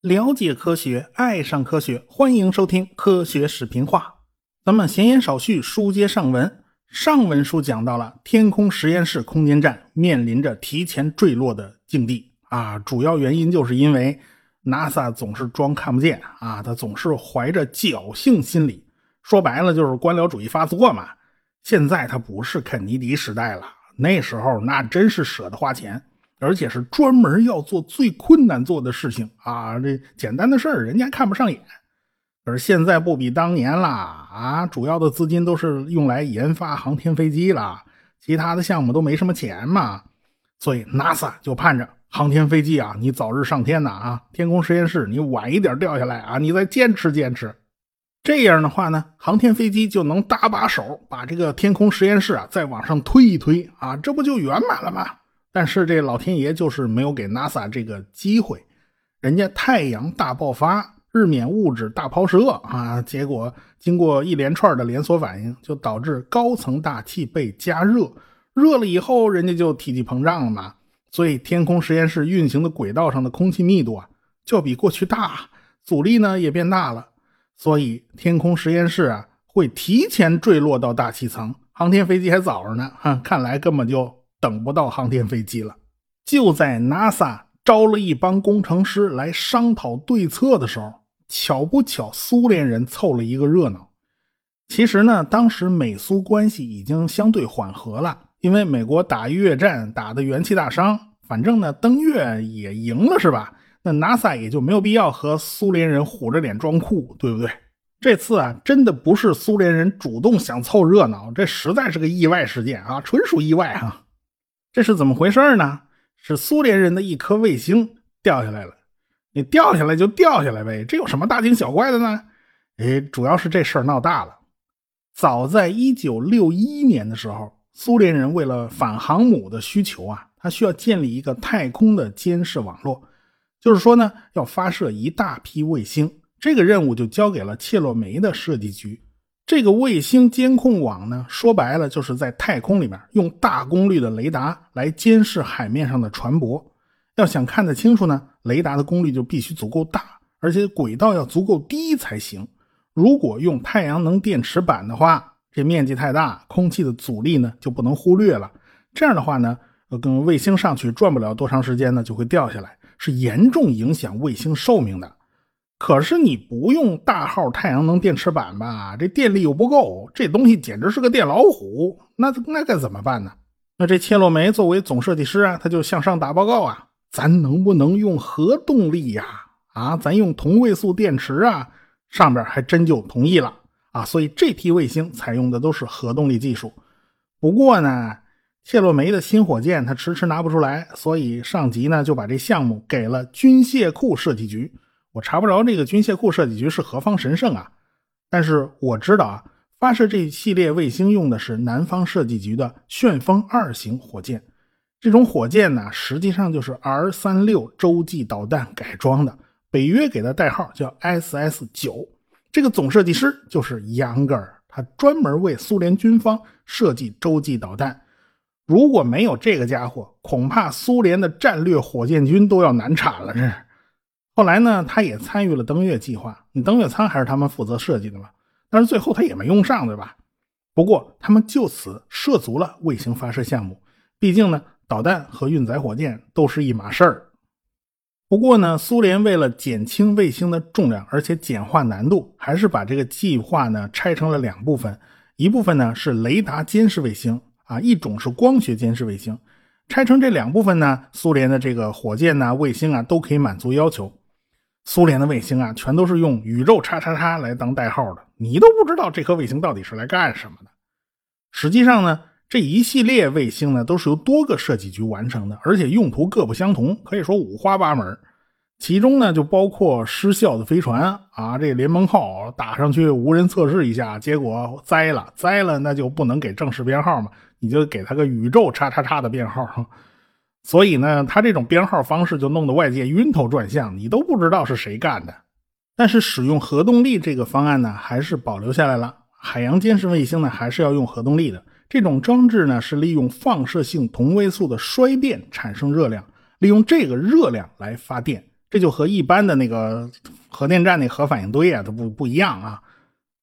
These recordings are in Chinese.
了解科学，爱上科学，欢迎收听《科学视频化》。咱们闲言少叙，书接上文。上文书讲到了天空实验室空间站面临着提前坠落的境地啊，主要原因就是因为 NASA 总是装看不见啊，他总是怀着侥幸心理，说白了就是官僚主义发作嘛。现在他不是肯尼迪时代了，那时候那真是舍得花钱。而且是专门要做最困难做的事情啊！这简单的事儿人家看不上眼。可是现在不比当年了啊！主要的资金都是用来研发航天飞机了，其他的项目都没什么钱嘛。所以 NASA 就盼着航天飞机啊，你早日上天呐啊！天空实验室你晚一点掉下来啊，你再坚持坚持。这样的话呢，航天飞机就能搭把手把这个天空实验室啊再往上推一推啊，这不就圆满了吗？但是这老天爷就是没有给 NASA 这个机会，人家太阳大爆发，日冕物质大抛射啊，结果经过一连串的连锁反应，就导致高层大气被加热，热了以后人家就体积膨胀了嘛，所以天空实验室运行的轨道上的空气密度啊就比过去大，阻力呢也变大了，所以天空实验室啊会提前坠落到大气层，航天飞机还早着呢，哈，看来根本就。等不到航天飞机了，就在 NASA 招了一帮工程师来商讨对策的时候，巧不巧，苏联人凑了一个热闹。其实呢，当时美苏关系已经相对缓和了，因为美国打越战打的元气大伤，反正呢登月也赢了，是吧？那 NASA 也就没有必要和苏联人虎着脸装酷，对不对？这次啊，真的不是苏联人主动想凑热闹，这实在是个意外事件啊，纯属意外啊。这是怎么回事呢？是苏联人的一颗卫星掉下来了。你掉下来就掉下来呗，这有什么大惊小怪的呢？哎，主要是这事儿闹大了。早在一九六一年的时候，苏联人为了反航母的需求啊，他需要建立一个太空的监视网络，就是说呢，要发射一大批卫星。这个任务就交给了切洛梅的设计局。这个卫星监控网呢，说白了就是在太空里面用大功率的雷达来监视海面上的船舶。要想看得清楚呢，雷达的功率就必须足够大，而且轨道要足够低才行。如果用太阳能电池板的话，这面积太大，空气的阻力呢就不能忽略了。这样的话呢，跟卫星上去转不了多长时间呢，就会掉下来，是严重影响卫星寿命的。可是你不用大号太阳能电池板吧？这电力又不够，这东西简直是个电老虎。那那该怎么办呢？那这切洛梅作为总设计师啊，他就向上打报告啊：咱能不能用核动力呀？啊，咱用同位素电池啊？上边还真就同意了啊。所以这批卫星采用的都是核动力技术。不过呢，谢洛梅的新火箭他迟迟拿不出来，所以上级呢就把这项目给了军械库设计局。我查不着这个军械库设计局是何方神圣啊，但是我知道啊，发射这一系列卫星用的是南方设计局的旋风二型火箭。这种火箭呢，实际上就是 R 三六洲际导弹改装的，北约给的代号叫 SS 九。这个总设计师就是杨格尔，他专门为苏联军方设计洲际导弹。如果没有这个家伙，恐怕苏联的战略火箭军都要难产了。这是。后来呢，他也参与了登月计划。你登月舱还是他们负责设计的嘛？但是最后他也没用上，对吧？不过他们就此涉足了卫星发射项目。毕竟呢，导弹和运载火箭都是一码事儿。不过呢，苏联为了减轻卫星的重量，而且简化难度，还是把这个计划呢拆成了两部分。一部分呢是雷达监视卫星啊，一种是光学监视卫星。拆成这两部分呢，苏联的这个火箭呐、卫星啊都可以满足要求。苏联的卫星啊，全都是用“宇宙叉叉叉”来当代号的，你都不知道这颗卫星到底是来干什么的。实际上呢，这一系列卫星呢，都是由多个设计局完成的，而且用途各不相同，可以说五花八门。其中呢，就包括失效的飞船啊，这联盟号打上去无人测试一下，结果栽了，栽了那就不能给正式编号嘛，你就给他个“宇宙叉叉叉”的编号。所以呢，他这种编号方式就弄得外界晕头转向，你都不知道是谁干的。但是使用核动力这个方案呢，还是保留下来了。海洋监视卫星呢，还是要用核动力的。这种装置呢是利用放射性同位素的衰变产生热量，利用这个热量来发电。这就和一般的那个核电站那核反应堆啊都不不一样啊。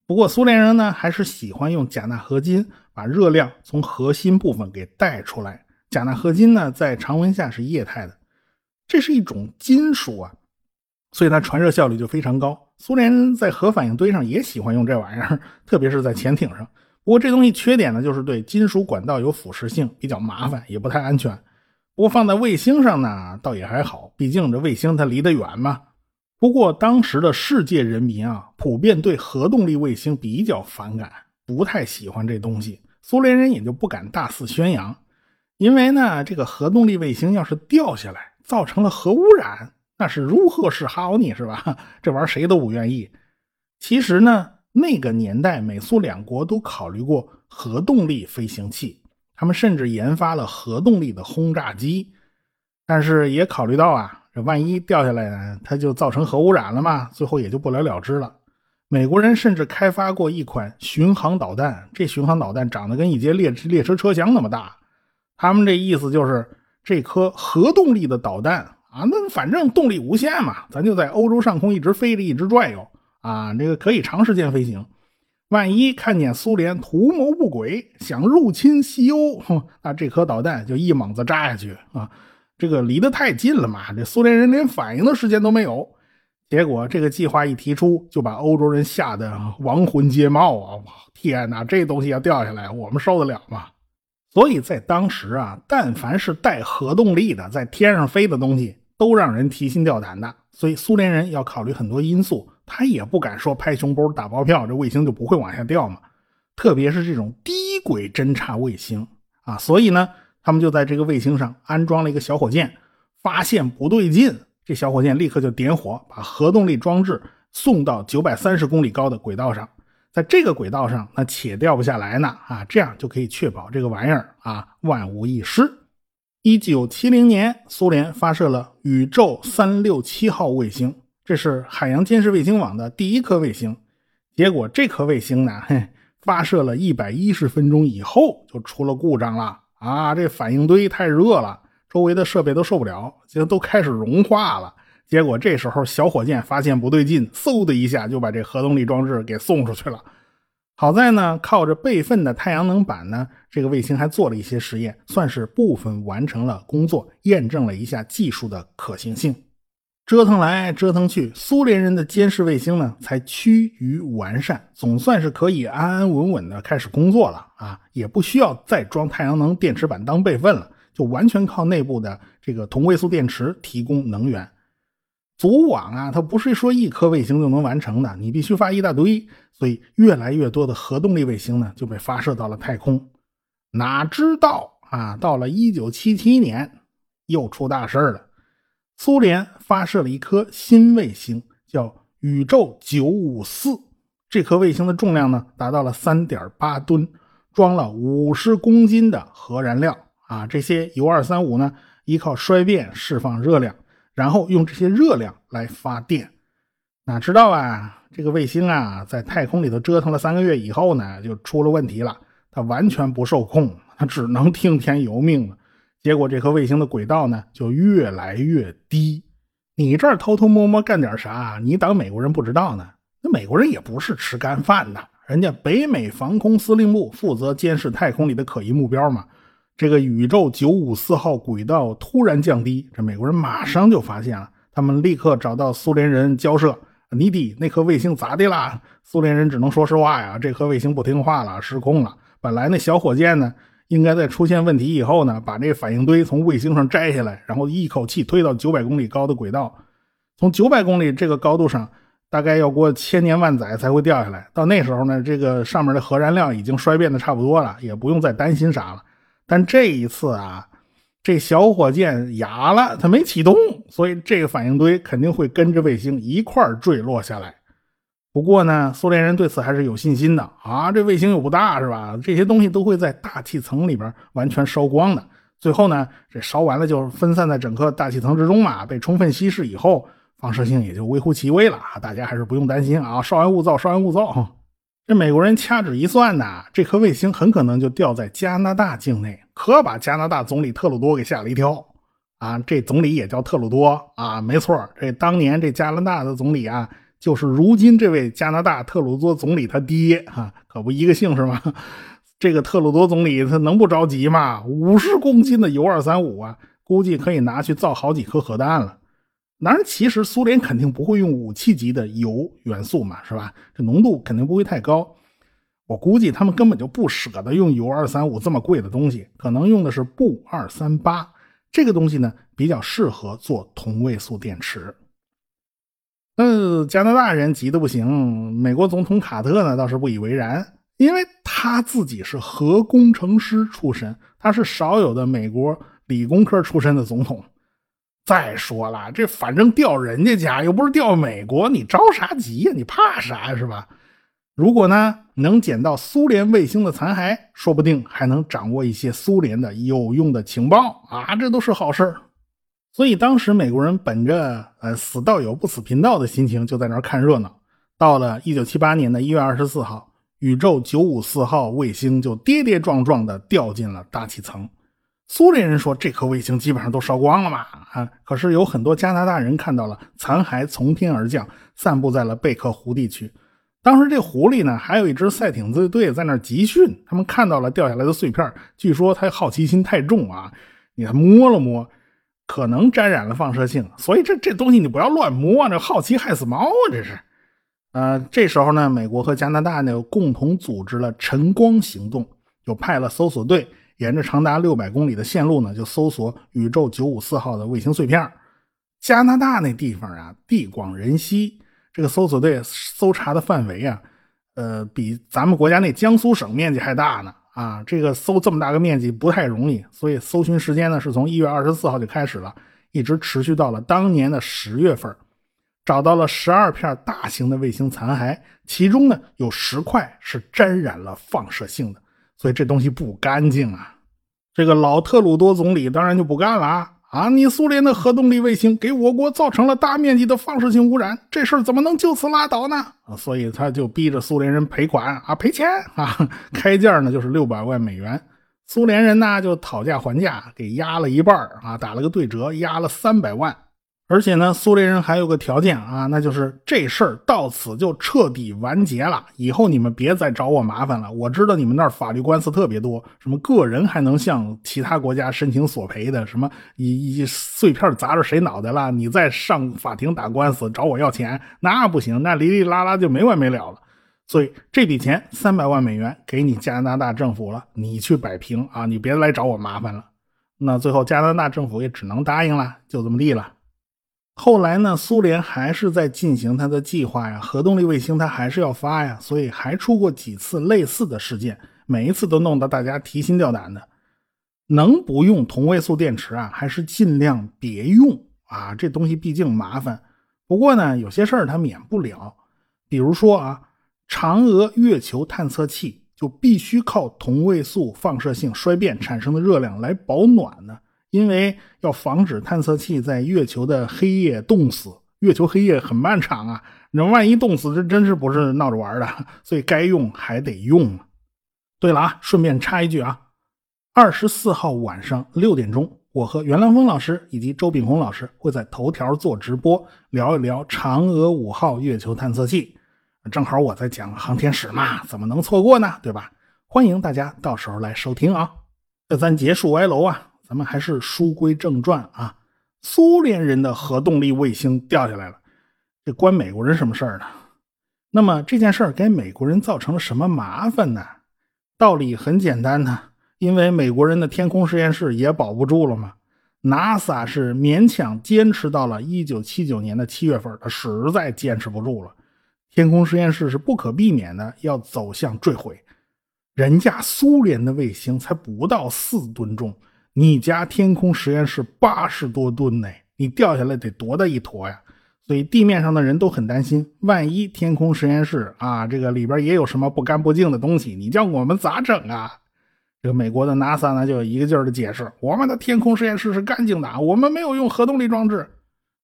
不过苏联人呢还是喜欢用钾钠合金把热量从核心部分给带出来。钾钠合金呢在常温下是液态的，这是一种金属啊，所以它传热效率就非常高。苏联人在核反应堆上也喜欢用这玩意儿，特别是在潜艇上。不过这东西缺点呢就是对金属管道有腐蚀性，比较麻烦，也不太安全。不过放在卫星上呢，倒也还好，毕竟这卫星它离得远嘛。不过当时的世界人民啊，普遍对核动力卫星比较反感，不太喜欢这东西。苏联人也就不敢大肆宣扬，因为呢，这个核动力卫星要是掉下来，造成了核污染，那是如何是好呢？是吧？这玩意儿谁都不愿意。其实呢，那个年代美苏两国都考虑过核动力飞行器。他们甚至研发了核动力的轰炸机，但是也考虑到啊，这万一掉下来呢，它就造成核污染了嘛，最后也就不了了之了。美国人甚至开发过一款巡航导弹，这巡航导弹长得跟一节列列车车厢那么大。他们这意思就是，这颗核动力的导弹啊，那反正动力无限嘛，咱就在欧洲上空一直飞着，一直转悠啊，这个可以长时间飞行。万一看见苏联图谋不轨，想入侵西欧，那这颗导弹就一猛子扎下去啊！这个离得太近了嘛，这苏联人连反应的时间都没有。结果这个计划一提出，就把欧洲人吓得亡魂皆冒啊！天哪，这东西要掉下来，我们受得了吗？所以在当时啊，但凡是带核动力的，在天上飞的东西，都让人提心吊胆的。所以苏联人要考虑很多因素。他也不敢说拍胸脯打包票，这卫星就不会往下掉嘛。特别是这种低轨侦察卫星啊，所以呢，他们就在这个卫星上安装了一个小火箭，发现不对劲，这小火箭立刻就点火，把核动力装置送到九百三十公里高的轨道上，在这个轨道上，那且掉不下来呢啊，这样就可以确保这个玩意儿啊万无一失。一九七零年，苏联发射了宇宙三六七号卫星。这是海洋监视卫星网的第一颗卫星，结果这颗卫星呢，嘿，发射了一百一十分钟以后就出了故障了啊！这反应堆太热了，周围的设备都受不了，就都开始融化了。结果这时候小火箭发现不对劲，嗖的一下就把这核动力装置给送出去了。好在呢，靠着备份的太阳能板呢，这个卫星还做了一些实验，算是部分完成了工作，验证了一下技术的可行性。折腾来折腾去，苏联人的监视卫星呢才趋于完善，总算是可以安安稳稳的开始工作了啊！也不需要再装太阳能电池板当备份了，就完全靠内部的这个同位素电池提供能源。组网啊，它不是说一颗卫星就能完成的，你必须发一大堆，所以越来越多的核动力卫星呢就被发射到了太空。哪知道啊，到了一九七七年，又出大事了。苏联发射了一颗新卫星，叫宇宙九五四。这颗卫星的重量呢，达到了三点八吨，装了五十公斤的核燃料。啊，这些铀二三五呢，依靠衰变释放热量，然后用这些热量来发电。哪知道啊，这个卫星啊，在太空里头折腾了三个月以后呢，就出了问题了。它完全不受控，它只能听天由命了。结果这颗卫星的轨道呢就越来越低，你这儿偷偷摸摸干点啥？你当美国人不知道呢？那美国人也不是吃干饭的，人家北美防空司令部负责监视太空里的可疑目标嘛。这个宇宙九五四号轨道突然降低，这美国人马上就发现了，他们立刻找到苏联人交涉：“你弟那颗卫星咋的啦？”苏联人只能说实话呀，这颗卫星不听话了，失控了。本来那小火箭呢？应该在出现问题以后呢，把这反应堆从卫星上摘下来，然后一口气推到九百公里高的轨道。从九百公里这个高度上，大概要过千年万载才会掉下来。到那时候呢，这个上面的核燃料已经衰变的差不多了，也不用再担心啥了。但这一次啊，这小火箭哑了，它没启动，所以这个反应堆肯定会跟着卫星一块坠落下来。不过呢，苏联人对此还是有信心的啊！这卫星又不大，是吧？这些东西都会在大气层里边完全烧光的。最后呢，这烧完了就分散在整个大气层之中嘛，被充分稀释以后，放射性也就微乎其微了啊！大家还是不用担心啊！稍安勿躁，稍安勿躁。这美国人掐指一算呐，这颗卫星很可能就掉在加拿大境内，可把加拿大总理特鲁多给吓了一跳啊！这总理也叫特鲁多啊，没错，这当年这加拿大的总理啊，就是如今这位加拿大特鲁多总理他爹哈，可不一个姓是吗？这个特鲁多总理他能不着急吗？五十公斤的铀二三五啊，估计可以拿去造好几颗核弹了。当然，其实苏联肯定不会用武器级的铀元素嘛，是吧？这浓度肯定不会太高。我估计他们根本就不舍得用铀二三五这么贵的东西，可能用的是钚二三八。这个东西呢，比较适合做同位素电池。呃，加拿大人急得不行，美国总统卡特呢倒是不以为然，因为他自己是核工程师出身，他是少有的美国理工科出身的总统。再说了，这反正掉人家家，又不是掉美国，你着啥急呀？你怕啥是吧？如果呢能捡到苏联卫星的残骸，说不定还能掌握一些苏联的有用的情报啊，这都是好事所以当时美国人本着呃死道友不死贫道的心情，就在那儿看热闹。到了一九七八年的一月二十四号，宇宙九五四号卫星就跌跌撞撞地掉进了大气层。苏联人说这颗卫星基本上都烧光了嘛？啊，可是有很多加拿大人看到了残骸从天而降，散布在了贝克湖地区。当时这湖里呢，还有一支赛艇队队在那集训，他们看到了掉下来的碎片，据说他好奇心太重啊，你还摸了摸，可能沾染了放射性，所以这这东西你不要乱摸，这好奇害死猫啊！这是。呃，这时候呢，美国和加拿大呢共同组织了晨光行动，就派了搜索队。沿着长达六百公里的线路呢，就搜索宇宙九五四号的卫星碎片。加拿大那地方啊，地广人稀，这个搜索队搜查的范围啊，呃，比咱们国家那江苏省面积还大呢。啊，这个搜这么大个面积不太容易，所以搜寻时间呢是从一月二十四号就开始了，一直持续到了当年的十月份，找到了十二片大型的卫星残骸，其中呢有十块是沾染了放射性的。所以这东西不干净啊！这个老特鲁多总理当然就不干了啊！啊，你苏联的核动力卫星给我国造成了大面积的放射性污染，这事儿怎么能就此拉倒呢？啊，所以他就逼着苏联人赔款啊，赔钱啊，开价呢就是六百万美元。苏联人呢就讨价还价，给压了一半啊，打了个对折，压了三百万。而且呢，苏联人还有个条件啊，那就是这事儿到此就彻底完结了，以后你们别再找我麻烦了。我知道你们那儿法律官司特别多，什么个人还能向其他国家申请索赔的，什么一一碎片砸着谁脑袋了，你再上法庭打官司找我要钱，那不行，那哩哩啦啦就没完没了了。所以这笔钱三百万美元给你加拿大政府了，你去摆平啊，你别来找我麻烦了。那最后加拿大政府也只能答应了，就这么地了。后来呢，苏联还是在进行它的计划呀，核动力卫星它还是要发呀，所以还出过几次类似的事件，每一次都弄得大家提心吊胆的。能不用同位素电池啊，还是尽量别用啊，这东西毕竟麻烦。不过呢，有些事儿它免不了，比如说啊，嫦娥月球探测器就必须靠同位素放射性衰变产生的热量来保暖呢。因为要防止探测器在月球的黑夜冻死，月球黑夜很漫长啊，那万一冻死，这真是不是闹着玩的，所以该用还得用。对了啊，顺便插一句啊，二十四号晚上六点钟，我和袁良峰老师以及周炳红老师会在头条做直播，聊一聊嫦娥五号月球探测器。正好我在讲航天史嘛，怎么能错过呢？对吧？欢迎大家到时候来收听啊。这咱结束歪楼啊。咱们还是书归正传啊，苏联人的核动力卫星掉下来了，这关美国人什么事儿呢？那么这件事儿给美国人造成了什么麻烦呢？道理很简单呢，因为美国人的天空实验室也保不住了嘛。NASA 是勉强坚持到了一九七九年的七月份，他实在坚持不住了，天空实验室是不可避免的要走向坠毁。人家苏联的卫星才不到四吨重。你家天空实验室八十多吨呢，你掉下来得多大一坨呀？所以地面上的人都很担心，万一天空实验室啊，这个里边也有什么不干不净的东西，你叫我们咋整啊？这个美国的 NASA 呢，就一个劲儿的解释，我们的天空实验室是干净的，我们没有用核动力装置。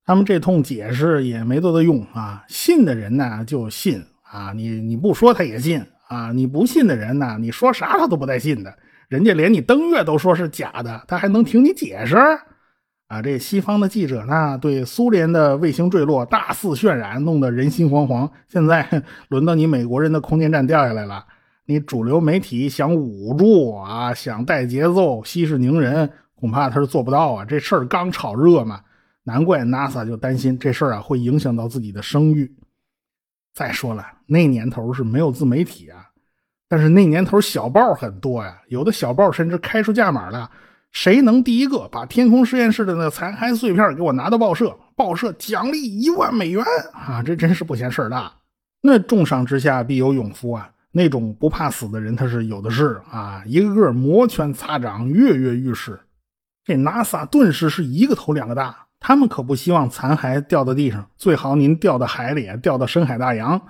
他们这通解释也没多大用啊，信的人呢就信啊，你你不说他也信啊！你不信的人呢，你说啥他都不带信的。人家连你登月都说是假的，他还能听你解释？啊，这西方的记者呢，对苏联的卫星坠落大肆渲染，弄得人心惶惶。现在 轮到你美国人的空间站掉下来了，你主流媒体想捂住啊，想带节奏、息事宁人，恐怕他是做不到啊。这事儿刚炒热嘛，难怪 NASA 就担心这事儿啊会影响到自己的声誉。再说了，那年头是没有自媒体啊，但是那年头小报很多呀，有的小报甚至开出价码了。谁能第一个把天空实验室的那残骸碎片给我拿到报社？报社奖励一万美元啊！这真是不嫌事儿大。那重赏之下必有勇夫啊！那种不怕死的人他是有的是啊！一个个摩拳擦掌，跃跃欲试。这 NASA 顿时是一个头两个大，他们可不希望残骸掉到地上，最好您掉到海里，掉到深海大洋。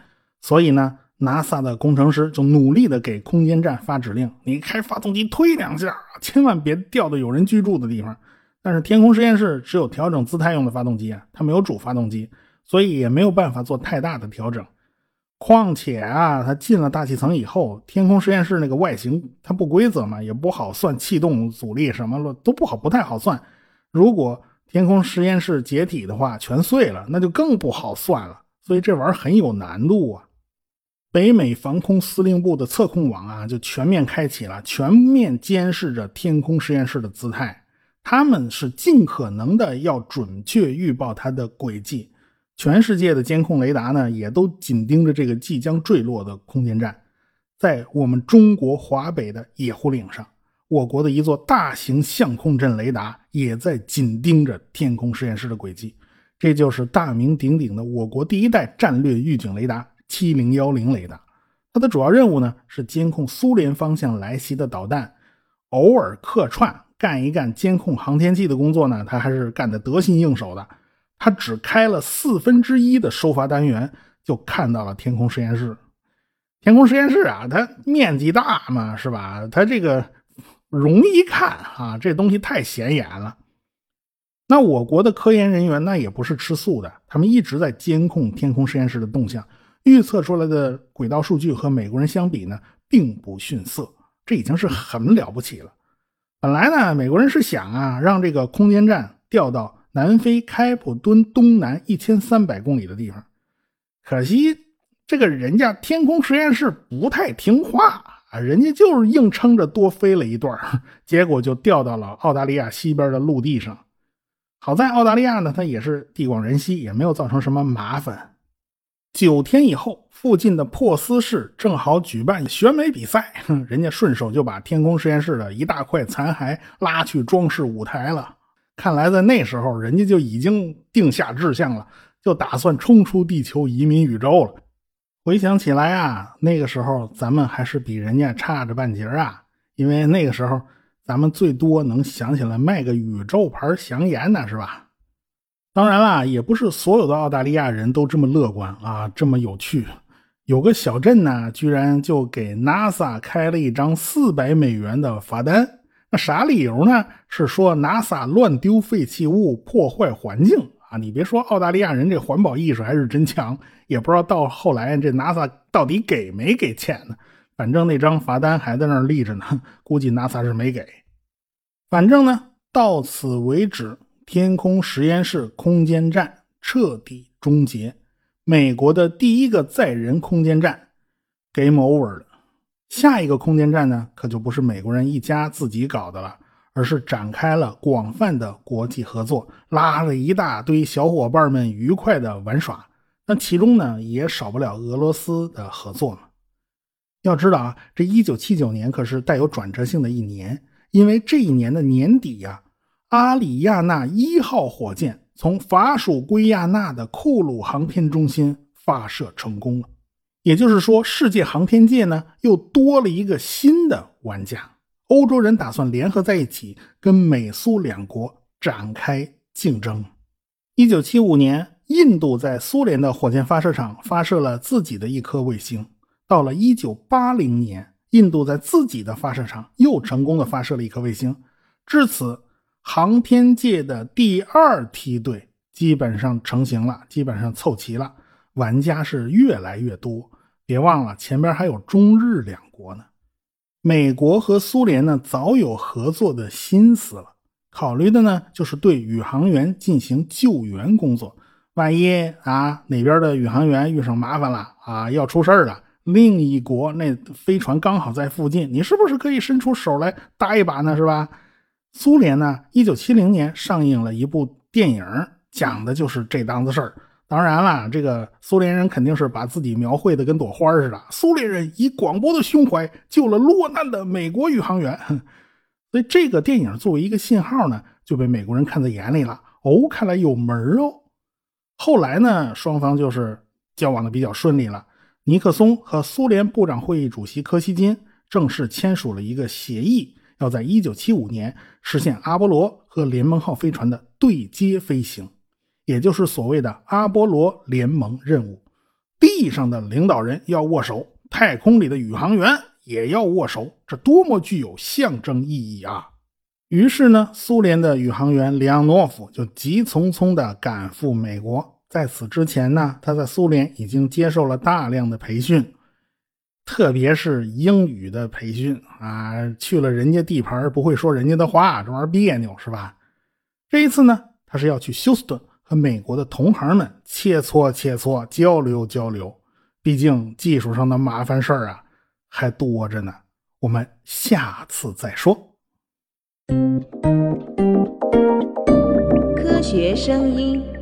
所以呢。NASA 的工程师就努力的给空间站发指令：你开发动机推两下，千万别掉到有人居住的地方。但是天空实验室只有调整姿态用的发动机啊，它没有主发动机，所以也没有办法做太大的调整。况且啊，它进了大气层以后，天空实验室那个外形它不规则嘛，也不好算气动阻力什么了，都不好，不太好算。如果天空实验室解体的话，全碎了，那就更不好算了。所以这玩意儿很有难度啊。北美防空司令部的测控网啊，就全面开启了，全面监视着天空实验室的姿态。他们是尽可能的要准确预报它的轨迹。全世界的监控雷达呢，也都紧盯着这个即将坠落的空间站。在我们中国华北的野狐岭上，我国的一座大型相控阵雷达也在紧盯着天空实验室的轨迹。这就是大名鼎鼎的我国第一代战略预警雷达。七零幺零雷达，它的主要任务呢是监控苏联方向来袭的导弹，偶尔客串干一干监控航天器的工作呢，它还是干得得心应手的。它只开了四分之一的收发单元，就看到了天空实验室。天空实验室啊，它面积大嘛，是吧？它这个容易看啊，这东西太显眼了。那我国的科研人员那也不是吃素的，他们一直在监控天空实验室的动向。预测出来的轨道数据和美国人相比呢，并不逊色，这已经是很了不起了。本来呢，美国人是想啊，让这个空间站调到南非开普敦东南一千三百公里的地方，可惜这个人家天空实验室不太听话啊，人家就是硬撑着多飞了一段，结果就调到了澳大利亚西边的陆地上。好在澳大利亚呢，它也是地广人稀，也没有造成什么麻烦。九天以后，附近的珀斯市正好举办选美比赛，人家顺手就把天空实验室的一大块残骸拉去装饰舞台了。看来在那时候，人家就已经定下志向了，就打算冲出地球，移民宇宙了。回想起来啊，那个时候咱们还是比人家差着半截啊，因为那个时候咱们最多能想起来卖个宇宙牌香烟呢，是吧？当然啦，也不是所有的澳大利亚人都这么乐观啊，这么有趣。有个小镇呢，居然就给 NASA 开了一张四百美元的罚单。那啥理由呢？是说 NASA 乱丢废弃物，破坏环境啊！你别说，澳大利亚人这环保意识还是真强。也不知道到后来这 NASA 到底给没给钱呢？反正那张罚单还在那儿立着呢，估计 NASA 是没给。反正呢，到此为止。天空实验室空间站彻底终结，美国的第一个载人空间站 game over 了。下一个空间站呢，可就不是美国人一家自己搞的了，而是展开了广泛的国际合作，拉了一大堆小伙伴们愉快的玩耍。那其中呢，也少不了俄罗斯的合作嘛。要知道啊，这一九七九年可是带有转折性的一年，因为这一年的年底呀。阿里亚纳一号火箭从法属圭亚那的库鲁航天中心发射成功了，也就是说，世界航天界呢又多了一个新的玩家。欧洲人打算联合在一起，跟美苏两国展开竞争。一九七五年，印度在苏联的火箭发射场发射了自己的一颗卫星。到了一九八零年，印度在自己的发射场又成功的发射了一颗卫星。至此。航天界的第二梯队基本上成型了，基本上凑齐了，玩家是越来越多。别忘了前边还有中日两国呢。美国和苏联呢早有合作的心思了，考虑的呢就是对宇航员进行救援工作。万一啊哪边的宇航员遇上麻烦了啊要出事了，另一国那飞船刚好在附近，你是不是可以伸出手来搭一把呢？是吧？苏联呢，一九七零年上映了一部电影，讲的就是这档子事儿。当然了，这个苏联人肯定是把自己描绘的跟朵花似的。苏联人以广博的胸怀救了落难的美国宇航员，所以这个电影作为一个信号呢，就被美国人看在眼里了。哦，看来有门哦。后来呢，双方就是交往的比较顺利了。尼克松和苏联部长会议主席柯西金正式签署了一个协议，要在一九七五年实现阿波罗和联盟号飞船的对接飞行。也就是所谓的阿波罗联盟任务，地上的领导人要握手，太空里的宇航员也要握手，这多么具有象征意义啊！于是呢，苏联的宇航员里昂诺夫就急匆匆地赶赴美国。在此之前呢，他在苏联已经接受了大量的培训，特别是英语的培训啊。去了人家地盘，不会说人家的话，这玩意儿别扭是吧？这一次呢，他是要去休斯顿。和美国的同行们切磋切磋，交流交流。毕竟技术上的麻烦事儿啊，还多着呢。我们下次再说。科学声音。